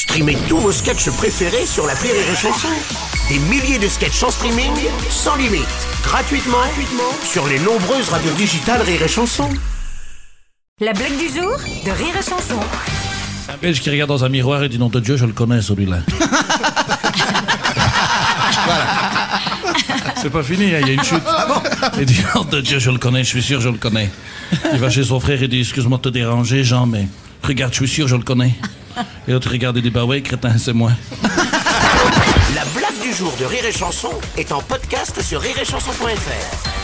Streamez tous vos sketchs préférés sur la Rire et Chanson. Des milliers de sketchs en streaming, sans limite, gratuitement, gratuitement sur les nombreuses radios digitales Rire et Chanson. La blague du jour de Rire et Chanson. Un Belge qui regarde dans un miroir et dit nom de Dieu, je le connais celui-là. voilà. C'est pas fini, hein, il y a une chute. Il dit nom de Dieu, je le connais, je suis sûr, je le connais. Il va chez son frère et dit excuse-moi de te déranger, Jean, mais regarde, je suis sûr, je le connais. Et dit bah ouais, crétin, c'est moi. La blague du jour de Rire et Chanson est en podcast sur rireetchanson.fr.